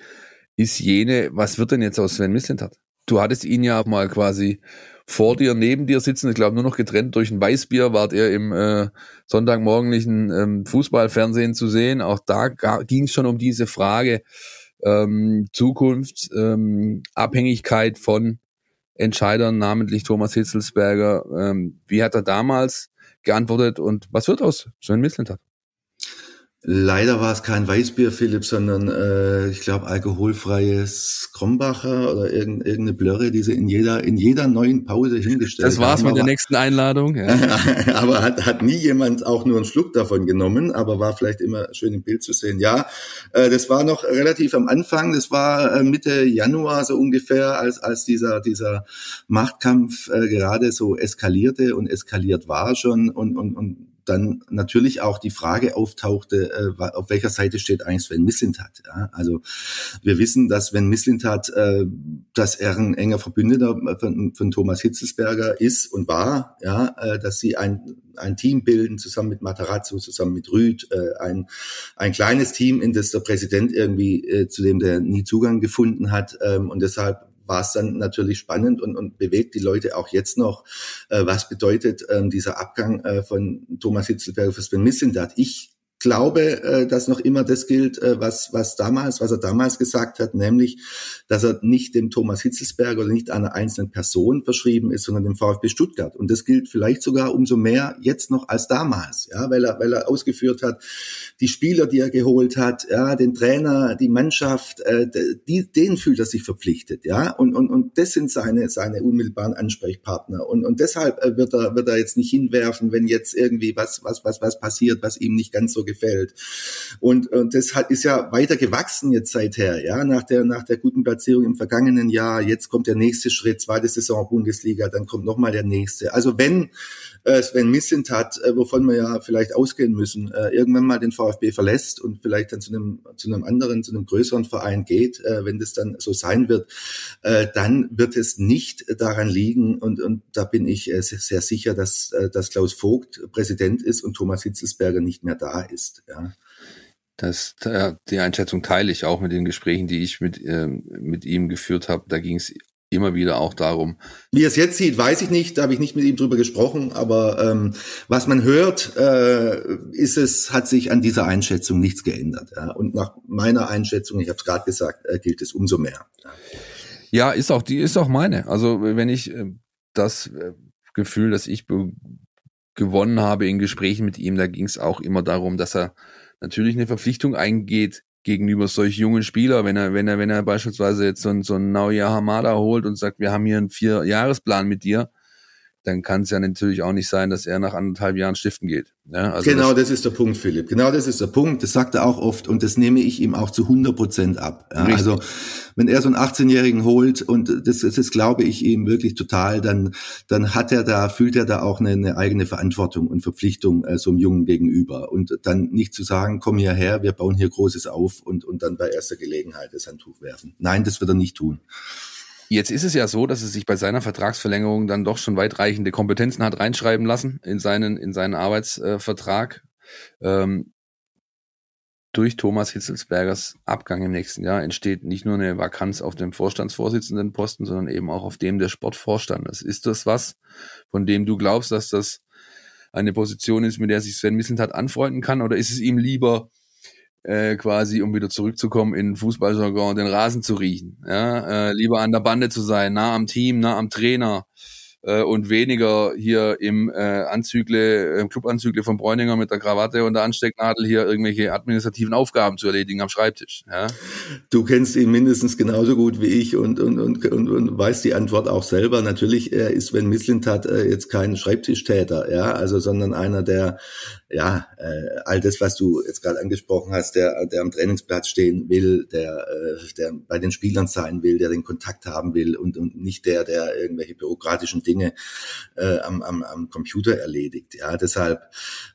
ist jene, was wird denn jetzt aus Sven Mislintat? Du hattest ihn ja mal quasi vor dir, neben dir sitzen, ich glaube nur noch getrennt durch ein Weißbier, wart ihr im äh, sonntagmorgendlichen ähm, Fußballfernsehen zu sehen. Auch da ging es schon um diese Frage ähm, Zukunft, ähm, Abhängigkeit von Entscheidern, namentlich Thomas Hitzelsberger. Ähm, wie hat er damals geantwortet und was wird aus Sven Mislintat? Leider war es kein Weißbier, Philipp, sondern äh, ich glaube alkoholfreies Krombacher oder irgendeine Blöre, die sie in jeder in jeder neuen Pause hingestellt haben. Das war's haben. mit der nächsten Einladung. Ja. aber hat, hat nie jemand auch nur einen Schluck davon genommen, aber war vielleicht immer schön im Bild zu sehen. Ja, äh, das war noch relativ am Anfang. Das war äh, Mitte Januar so ungefähr, als als dieser dieser Machtkampf äh, gerade so eskalierte und eskaliert war schon und und und dann natürlich auch die Frage auftauchte, äh, auf welcher Seite steht eigentlich Sven Mislintat. Ja? Also wir wissen, dass Sven Mislintat, äh, dass er ein enger Verbündeter von, von Thomas Hitzelsberger ist und war, ja, äh, dass sie ein, ein Team bilden, zusammen mit Matarazzo, zusammen mit Rüd, äh, ein, ein kleines Team, in das der Präsident irgendwie, äh, zu dem der nie Zugang gefunden hat. Ähm, und deshalb war es dann natürlich spannend und, und bewegt die Leute auch jetzt noch. Äh, was bedeutet ähm, dieser Abgang äh, von Thomas Hitzelberger für Sven Mislintat? Ich glaube, äh, dass noch immer das gilt, äh, was, was damals, was er damals gesagt hat, nämlich, dass er nicht dem Thomas Hitzelsberger oder nicht einer einzelnen Person verschrieben ist, sondern dem VfB Stuttgart. Und das gilt vielleicht sogar umso mehr jetzt noch als damals, ja, weil er, weil er ausgeführt hat, die Spieler, die er geholt hat, ja, den Trainer, die Mannschaft, äh, die, denen fühlt er sich verpflichtet, ja, und, und, und das sind seine, seine unmittelbaren Ansprechpartner. Und, und deshalb wird er, wird er jetzt nicht hinwerfen, wenn jetzt irgendwie was, was, was, was passiert, was ihm nicht ganz so gefällt. Und, und das hat, ist ja weiter gewachsen jetzt seither, ja, nach der, nach der guten Platzierung im vergangenen Jahr. Jetzt kommt der nächste Schritt, zweite Saison Bundesliga, dann kommt nochmal der nächste. Also wenn äh, Sven Mislintat, äh, wovon wir ja vielleicht ausgehen müssen, äh, irgendwann mal den VfB verlässt und vielleicht dann zu einem, zu einem anderen, zu einem größeren Verein geht, äh, wenn das dann so sein wird, äh, dann wird es nicht daran liegen und, und da bin ich äh, sehr, sehr sicher, dass, äh, dass Klaus Vogt Präsident ist und Thomas Hitzelsberger nicht mehr da ist. Ja. Das, die Einschätzung teile ich auch mit den Gesprächen, die ich mit, ähm, mit ihm geführt habe. Da ging es immer wieder auch darum. Wie er es jetzt sieht, weiß ich nicht, da habe ich nicht mit ihm drüber gesprochen, aber ähm, was man hört, äh, ist es, hat sich an dieser Einschätzung nichts geändert. Ja? Und nach meiner Einschätzung, ich habe es gerade gesagt, äh, gilt es umso mehr. Ja, ist auch die ist auch meine. Also wenn ich äh, das äh, Gefühl, dass ich gewonnen habe in Gesprächen mit ihm, da ging es auch immer darum, dass er natürlich eine Verpflichtung eingeht, gegenüber solch jungen Spieler, wenn er, wenn er, wenn er beispielsweise jetzt so ein, so ein Naoya Hamada holt und sagt, wir haben hier einen Vier-Jahresplan mit dir, dann kann es ja natürlich auch nicht sein, dass er nach anderthalb Jahren stiften geht. Ja, also genau, das, das, ist der Punkt, Philipp. Genau das ist der Punkt. Das sagt er auch oft und das nehme ich ihm auch zu 100 Prozent ab. Ja, also wenn er so einen 18-Jährigen holt und das, das, das glaube ich ihm wirklich total, dann, dann hat er da, fühlt er da auch eine, eine eigene Verantwortung und Verpflichtung äh, so einem Jungen gegenüber. Und dann nicht zu sagen, komm hierher, wir bauen hier Großes auf und, und dann bei erster Gelegenheit das Handtuch werfen. Nein, das wird er nicht tun. Jetzt ist es ja so, dass es sich bei seiner Vertragsverlängerung dann doch schon weitreichende Kompetenzen hat reinschreiben lassen in seinen, in seinen Arbeitsvertrag. Ähm, durch Thomas Hitzelsbergers Abgang im nächsten Jahr entsteht nicht nur eine Vakanz auf dem Vorstandsvorsitzendenposten, sondern eben auch auf dem der Sportvorstandes. Ist das was, von dem du glaubst, dass das eine Position ist, mit der sich Sven Missentat anfreunden kann? Oder ist es ihm lieber, äh, quasi, um wieder zurückzukommen in Fußballjargon, den Rasen zu riechen. Ja? Äh, lieber an der Bande zu sein, nah am Team, nah am Trainer äh, und weniger hier im äh, Anzügle, im Clubanzügle von Bräuninger mit der Krawatte und der Anstecknadel hier irgendwelche administrativen Aufgaben zu erledigen am Schreibtisch. Ja? Du kennst ihn mindestens genauso gut wie ich und, und, und, und, und weißt die Antwort auch selber. Natürlich äh, ist Sven Mislintat äh, jetzt kein Schreibtischtäter, ja, also sondern einer, der ja, äh, all das, was du jetzt gerade angesprochen hast, der, der am Trainingsplatz stehen will, der, äh, der bei den Spielern sein will, der den Kontakt haben will und, und nicht der, der irgendwelche bürokratischen Dinge äh, am, am, am Computer erledigt. Ja, deshalb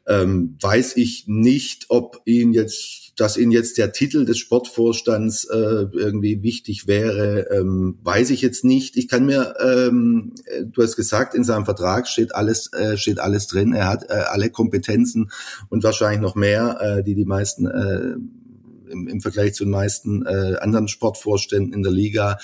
ähm, weiß ich nicht, ob ihn jetzt dass Ihnen jetzt der Titel des Sportvorstands äh, irgendwie wichtig wäre, ähm, weiß ich jetzt nicht. Ich kann mir, ähm, du hast gesagt, in seinem Vertrag steht alles, äh, steht alles drin. Er hat äh, alle Kompetenzen und wahrscheinlich noch mehr, äh, die die meisten äh, im, Vergleich zu den meisten äh, anderen Sportvorständen in der Liga.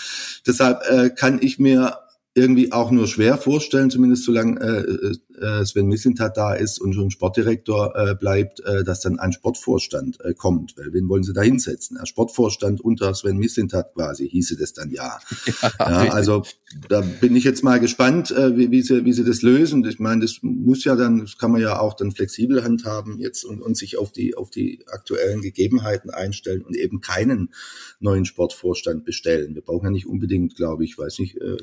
Deshalb äh, kann ich mir irgendwie auch nur schwer vorstellen, zumindest solange äh, äh, Sven Mislintat da ist und schon Sportdirektor äh, bleibt, äh, dass dann ein Sportvorstand äh, kommt. Weil wen wollen sie da hinsetzen? Ein Sportvorstand unter Sven Mislintat quasi, hieße das dann ja. ja, ja also da bin ich jetzt mal gespannt, äh, wie, wie, sie, wie sie das lösen. Ich meine, das muss ja dann, das kann man ja auch dann flexibel handhaben jetzt und, und sich auf die, auf die aktuellen Gegebenheiten einstellen und eben keinen neuen Sportvorstand bestellen. Wir brauchen ja nicht unbedingt, glaube ich, weiß nicht, äh,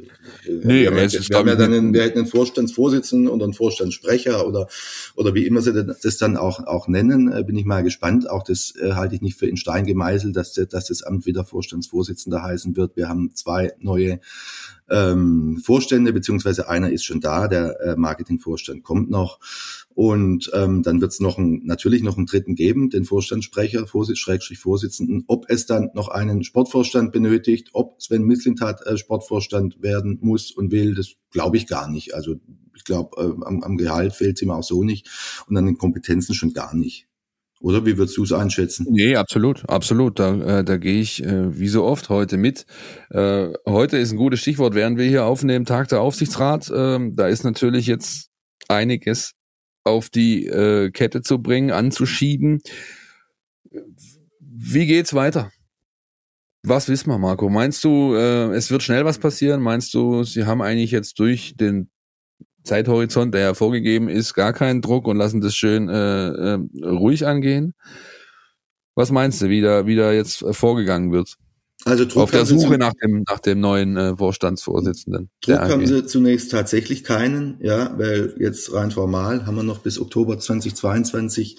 Nee, wir, haben, ja, wir haben ja dann einen, wir hätten einen Vorstandsvorsitzenden oder einen Vorstandssprecher oder, oder wie immer sie das dann auch, auch nennen, äh, bin ich mal gespannt. Auch das äh, halte ich nicht für in Stein gemeißelt, dass, dass das Amt wieder Vorstandsvorsitzender heißen wird. Wir haben zwei neue ähm, Vorstände, beziehungsweise einer ist schon da, der äh, Marketingvorstand kommt noch. Und ähm, dann wird es noch ein, natürlich noch einen dritten geben, den Vorstandssprecher, Vorsitz, Schrägstrich Vorsitzenden. Ob es dann noch einen Sportvorstand benötigt, ob Sven Mislintat äh, Sportvorstand werden muss und will, das glaube ich gar nicht. Also ich glaube, äh, am, am Gehalt fehlt es ihm auch so nicht und an den Kompetenzen schon gar nicht. Oder wie würdest du es einschätzen? Nee, absolut, absolut. Da, äh, da gehe ich äh, wie so oft heute mit. Äh, heute ist ein gutes Stichwort, während wir hier aufnehmen, Tag der Aufsichtsrat. Äh, da ist natürlich jetzt einiges auf die äh, Kette zu bringen, anzuschieben. Wie geht's weiter? Was wissen wir, Marco? Meinst du, äh, es wird schnell was passieren? Meinst du, sie haben eigentlich jetzt durch den Zeithorizont, der ja vorgegeben ist, gar keinen Druck und lassen das schön äh, äh, ruhig angehen? Was meinst du, wie da, wie da jetzt vorgegangen wird? Also Druck auf der Suche nach dem, nach dem neuen äh, Vorstandsvorsitzenden. Druck haben sie zunächst tatsächlich keinen, ja, weil jetzt rein formal haben wir noch bis Oktober 2022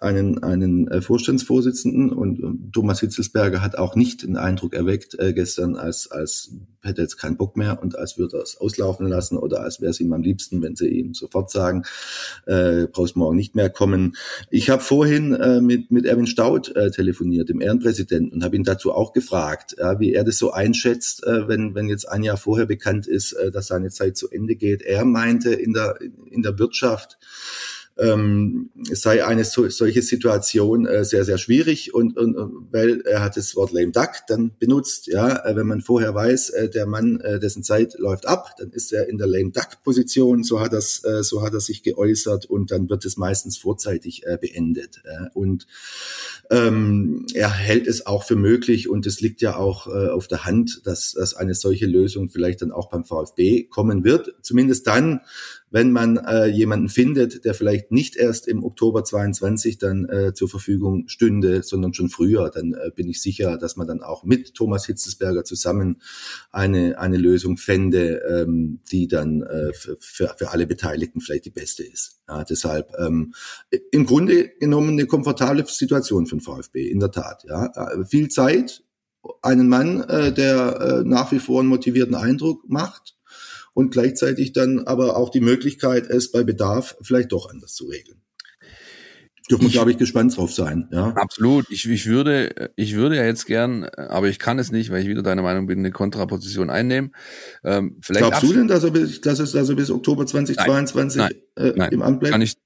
einen, einen äh, Vorstandsvorsitzenden und, und Thomas Hitzelsberger hat auch nicht den Eindruck erweckt äh, gestern, als, als hätte jetzt keinen Bock mehr und als würde er es auslaufen lassen oder als wäre es ihm am liebsten, wenn sie ihm sofort sagen, äh, brauchst morgen nicht mehr kommen. Ich habe vorhin äh, mit, mit Erwin Staud äh, telefoniert, dem Ehrenpräsidenten, und habe ihn dazu auch gefragt, äh, wie er das so einschätzt, äh, wenn, wenn jetzt ein Jahr vorher bekannt ist, äh, dass seine Zeit zu Ende geht. Er meinte, in der, in der Wirtschaft ähm, sei eine so, solche Situation äh, sehr, sehr schwierig und, und, weil er hat das Wort lame duck dann benutzt, ja, äh, wenn man vorher weiß, äh, der Mann, äh, dessen Zeit läuft ab, dann ist er in der lame duck Position, so hat das, äh, so hat er sich geäußert und dann wird es meistens vorzeitig äh, beendet äh, und ähm, er hält es auch für möglich und es liegt ja auch äh, auf der Hand, dass, dass eine solche Lösung vielleicht dann auch beim VfB kommen wird, zumindest dann, wenn man äh, jemanden findet, der vielleicht nicht erst im Oktober 22 dann äh, zur Verfügung stünde, sondern schon früher, dann äh, bin ich sicher, dass man dann auch mit Thomas Hitzelsberger zusammen eine, eine Lösung fände, ähm, die dann äh, für, für alle Beteiligten vielleicht die beste ist. Ja, deshalb ähm, im Grunde genommen eine komfortable Situation für den VfB, in der Tat. Ja, äh, viel Zeit, einen Mann, äh, der äh, nach wie vor einen motivierten Eindruck macht und gleichzeitig dann aber auch die Möglichkeit, es bei Bedarf vielleicht doch anders zu regeln. Dürfen wir, glaube ich, gespannt drauf sein. Ja. Absolut. Ich, ich würde, ich würde ja jetzt gern, aber ich kann es nicht, weil ich wieder deiner Meinung bin, eine Kontraposition einnehmen. Ähm, vielleicht Glaubst du denn, dass er bis, dass es also bis Oktober 2022 nein, nein, äh, nein. im Amt bleibt? Kann ich,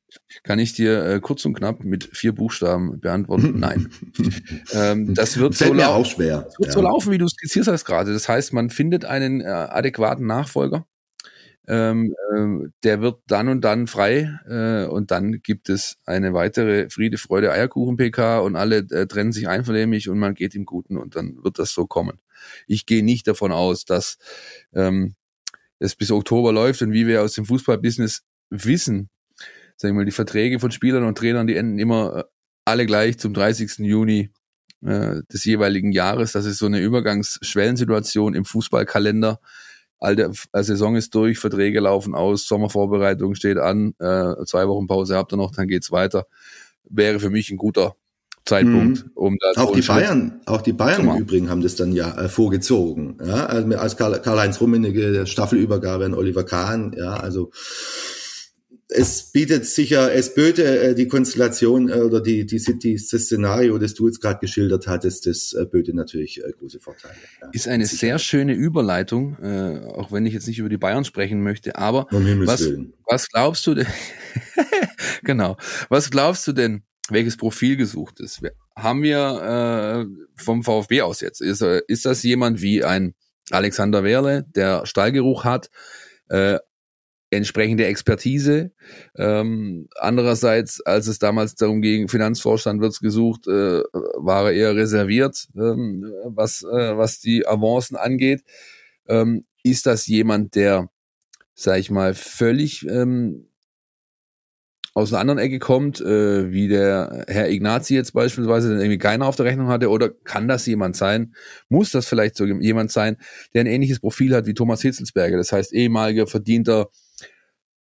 kann ich dir äh, kurz und knapp mit vier Buchstaben beantworten? Nein. ähm, das wird, so, lau auch schwer. Das wird ja. so laufen, wie du skizziert hast gerade. Das heißt, man findet einen äh, adäquaten Nachfolger ähm, äh, der wird dann und dann frei äh, und dann gibt es eine weitere Friede, Freude, Eierkuchen PK und alle äh, trennen sich einvernehmlich und man geht im Guten und dann wird das so kommen. Ich gehe nicht davon aus, dass ähm, es bis Oktober läuft und wie wir aus dem Fußballbusiness wissen, sagen wir mal, die Verträge von Spielern und Trainern, die enden immer äh, alle gleich zum 30. Juni äh, des jeweiligen Jahres. Das ist so eine Übergangsschwellensituation im Fußballkalender alte Saison ist durch, Verträge laufen aus, Sommervorbereitung steht an, äh, zwei Wochen Pause habt ihr noch, dann geht's weiter. Wäre für mich ein guter Zeitpunkt, mhm. um das auch die Bayern, auch die Bayern im Übrigen haben das dann ja äh, vorgezogen, ja, also als Karl-Heinz Rummenigge der Staffelübergabe an Oliver Kahn, ja, also es bietet sicher, es böte äh, die Konstellation äh, oder die, die, die, das Szenario, das du jetzt gerade geschildert hattest, das äh, böte natürlich äh, große Vorteile. Ja, ist eine sicher. sehr schöne Überleitung, äh, auch wenn ich jetzt nicht über die Bayern sprechen möchte, aber um was, was glaubst du denn, genau, was glaubst du denn, welches Profil gesucht ist? Haben wir äh, vom VfB aus jetzt, ist, äh, ist das jemand wie ein Alexander Werle, der Stallgeruch hat, äh, entsprechende Expertise. Ähm, andererseits, als es damals darum ging, Finanzvorstand wird's gesucht, äh, war er eher reserviert, ähm, was, äh, was die Avancen angeht. Ähm, ist das jemand, der, sag ich mal, völlig ähm, aus einer anderen Ecke kommt, äh, wie der Herr Ignazi jetzt beispielsweise, der irgendwie keiner auf der Rechnung hatte, oder kann das jemand sein? Muss das vielleicht so jemand sein, der ein ähnliches Profil hat wie Thomas Hitzelsberger, das heißt ehemaliger verdienter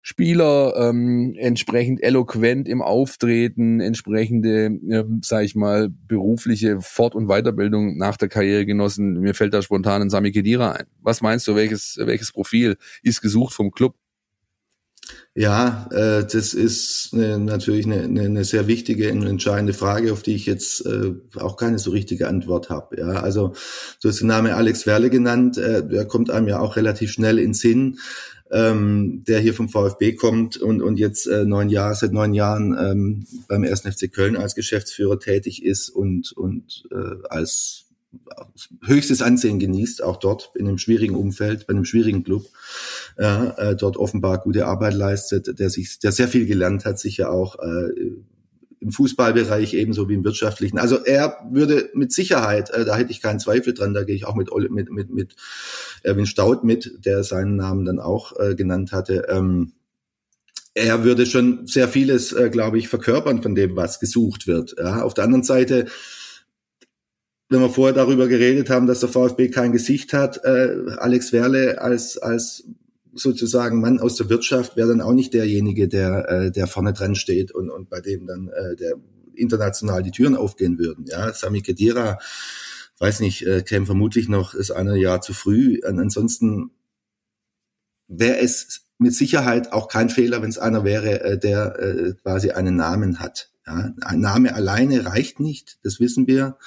Spieler ähm, entsprechend eloquent im Auftreten, entsprechende, ähm, sage ich mal, berufliche Fort- und Weiterbildung nach der Karriere genossen. Mir fällt da spontan ein Sami Kedira ein. Was meinst du, welches, welches Profil ist gesucht vom Club? Ja, äh, das ist eine, natürlich eine, eine, sehr wichtige und entscheidende Frage, auf die ich jetzt äh, auch keine so richtige Antwort habe. Ja, also du hast den Namen Alex Werle genannt, äh, der kommt einem ja auch relativ schnell in Sinn ähm, der hier vom VfB kommt und, und jetzt äh, neun Jahre, seit neun Jahren ähm, beim 1. FC Köln als Geschäftsführer tätig ist und, und äh, als höchstes Ansehen genießt, auch dort in einem schwierigen Umfeld, bei einem schwierigen Club, äh, äh, dort offenbar gute Arbeit leistet, der sich, der sehr viel gelernt hat, sicher auch äh, im Fußballbereich ebenso wie im wirtschaftlichen. Also er würde mit Sicherheit, äh, da hätte ich keinen Zweifel dran, da gehe ich auch mit, mit, mit, mit Erwin Staud mit, der seinen Namen dann auch äh, genannt hatte. Ähm, er würde schon sehr vieles, äh, glaube ich, verkörpern von dem, was gesucht wird. Ja. Auf der anderen Seite wenn wir vorher darüber geredet haben, dass der VfB kein Gesicht hat, äh, Alex Werle als, als sozusagen Mann aus der Wirtschaft wäre dann auch nicht derjenige, der, äh, der vorne dran steht und, und bei dem dann äh, der international die Türen aufgehen würden. Ja, Sami Khedira, weiß nicht, äh, käme vermutlich noch ist ein Jahr zu früh. ansonsten wäre es mit Sicherheit auch kein Fehler, wenn es einer wäre, äh, der äh, quasi einen Namen hat. Ja, ein Name alleine reicht nicht, das wissen wir.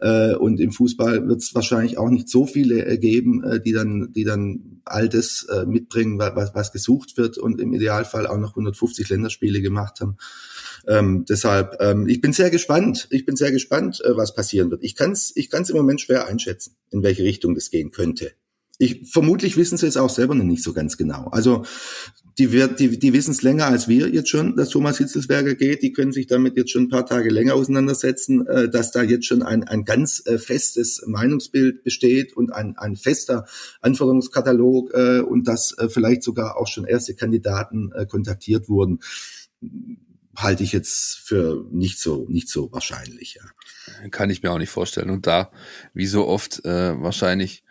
Äh, und im Fußball wird es wahrscheinlich auch nicht so viele äh, geben, äh, die dann, die dann all das mitbringen, was, was gesucht wird und im Idealfall auch noch 150 Länderspiele gemacht haben. Ähm, deshalb, ähm, ich bin sehr gespannt. Ich bin sehr gespannt, was passieren wird. Ich kann es ich kann's im Moment schwer einschätzen, in welche Richtung das gehen könnte. Ich, vermutlich wissen sie es auch selber noch nicht so ganz genau. Also die, wird, die, die wissen es länger als wir jetzt schon, dass Thomas Hitzelsberger geht. Die können sich damit jetzt schon ein paar Tage länger auseinandersetzen, äh, dass da jetzt schon ein, ein ganz äh, festes Meinungsbild besteht und ein, ein fester Anforderungskatalog äh, und dass äh, vielleicht sogar auch schon erste Kandidaten äh, kontaktiert wurden halte ich jetzt für nicht so nicht so wahrscheinlich. Ja. Kann ich mir auch nicht vorstellen. Und da, wie so oft, äh, wahrscheinlich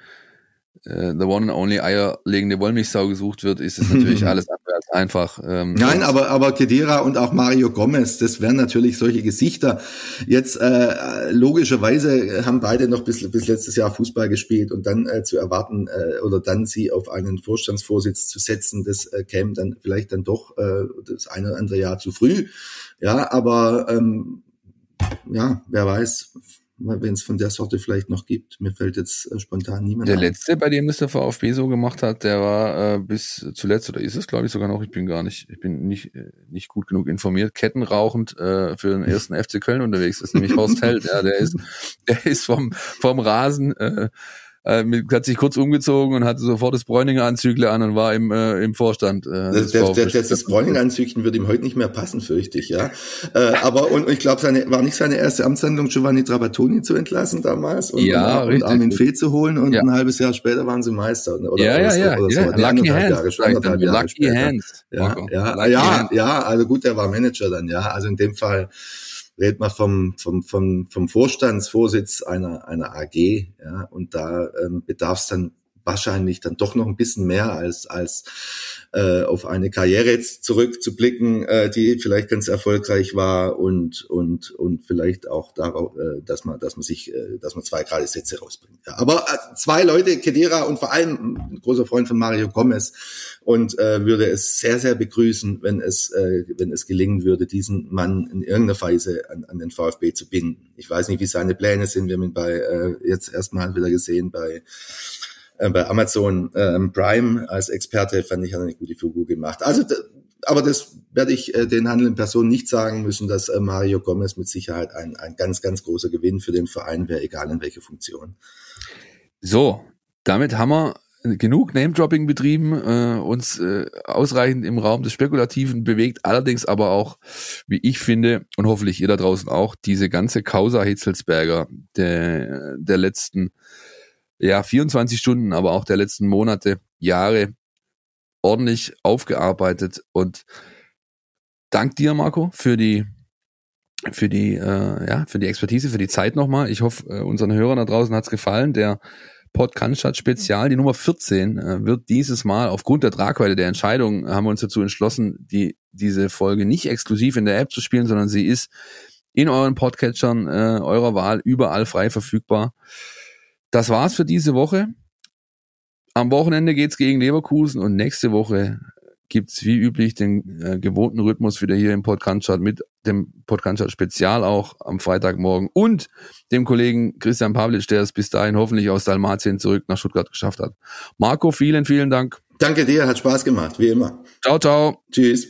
äh, the one and only eierlegende Wollmilchsau gesucht wird, ist es natürlich alles andere als einfach. Ähm, Nein, aber aber Kedira und auch Mario Gomez, das wären natürlich solche Gesichter. Jetzt äh, logischerweise haben beide noch bis, bis letztes Jahr Fußball gespielt und dann äh, zu erwarten äh, oder dann sie auf einen Vorstandsvorsitz zu setzen, das äh, käme dann vielleicht dann doch äh, das eine oder andere Jahr zu früh. Ja, aber ähm, ja, wer weiß wenn es von der Sorte vielleicht noch gibt. Mir fällt jetzt äh, spontan niemand Der ein. letzte, bei dem das der VfB so gemacht hat, der war äh, bis zuletzt, oder ist es, glaube ich, sogar noch, ich bin gar nicht, ich bin nicht, äh, nicht gut genug informiert, kettenrauchend äh, für den ersten FC Köln unterwegs das ist, nämlich Horst Held. Ja, der ist, der ist vom, vom Rasen äh, äh, hat sich kurz umgezogen und hatte sofort das Bräuninger Anzügle an und war im, äh, im Vorstand. Äh, das, der, der, das, das Bräuninger Anzügchen wird ihm heute nicht mehr passen, fürchte ich, ja. äh, aber und, und ich glaube, seine war nicht seine erste Amtshandlung, Giovanni Trapattoni zu entlassen damals und, ja, und, und Armin Fee zu holen und ja. ein halbes Jahr später waren sie Meister. Oder, ja, ja, ja. Oder so. ja. Lucky Hands. Jahre, Lucky. Hands. Ja, ja, ja, ja, also gut, der war Manager dann, ja. Also in dem Fall redet man vom, vom, vom, vom Vorstandsvorsitz einer, einer AG, ja, und da ähm, bedarf es dann wahrscheinlich dann doch noch ein bisschen mehr als als äh, auf eine Karriere zurückzublicken, äh, die vielleicht ganz erfolgreich war und und und vielleicht auch darauf, äh, dass man dass man sich, äh, dass man zwei gerade Sätze rausbringt. Ja, aber äh, zwei Leute, Kedira und vor allem ein großer Freund von Mario Gomez und äh, würde es sehr sehr begrüßen, wenn es äh, wenn es gelingen würde, diesen Mann in irgendeiner Weise an, an den VfB zu binden. Ich weiß nicht, wie seine Pläne sind. Wir haben ihn bei äh, jetzt erstmal wieder gesehen bei äh, bei Amazon ähm, Prime als Experte fand ich eine gute Figur gemacht. Also, aber das werde ich äh, den handelnden Personen nicht sagen müssen, dass äh, Mario Gomez mit Sicherheit ein, ein ganz, ganz großer Gewinn für den Verein wäre, egal in welche Funktion. So, damit haben wir genug Name-Dropping betrieben, äh, uns äh, ausreichend im Raum des Spekulativen bewegt, allerdings aber auch, wie ich finde, und hoffentlich ihr da draußen auch, diese ganze Causa Hitzelsberger der, der letzten ja, 24 Stunden, aber auch der letzten Monate, Jahre ordentlich aufgearbeitet. Und dank dir, Marco, für die für die äh, ja für die Expertise, für die Zeit nochmal. Ich hoffe, äh, unseren Hörern da draußen hat's gefallen. Der Podcast Spezial, die Nummer 14, äh, wird dieses Mal aufgrund der Tragweite der Entscheidung haben wir uns dazu entschlossen, die diese Folge nicht exklusiv in der App zu spielen, sondern sie ist in euren Podcatchern äh, eurer Wahl überall frei verfügbar. Das war's für diese Woche. Am Wochenende geht's gegen Leverkusen und nächste Woche gibt's wie üblich den äh, gewohnten Rhythmus wieder hier im Podcast mit dem Podcast Spezial auch am Freitagmorgen und dem Kollegen Christian Pavlic, der es bis dahin hoffentlich aus Dalmatien zurück nach Stuttgart geschafft hat. Marco, vielen, vielen Dank. Danke dir, hat Spaß gemacht, wie immer. Ciao, ciao. Tschüss.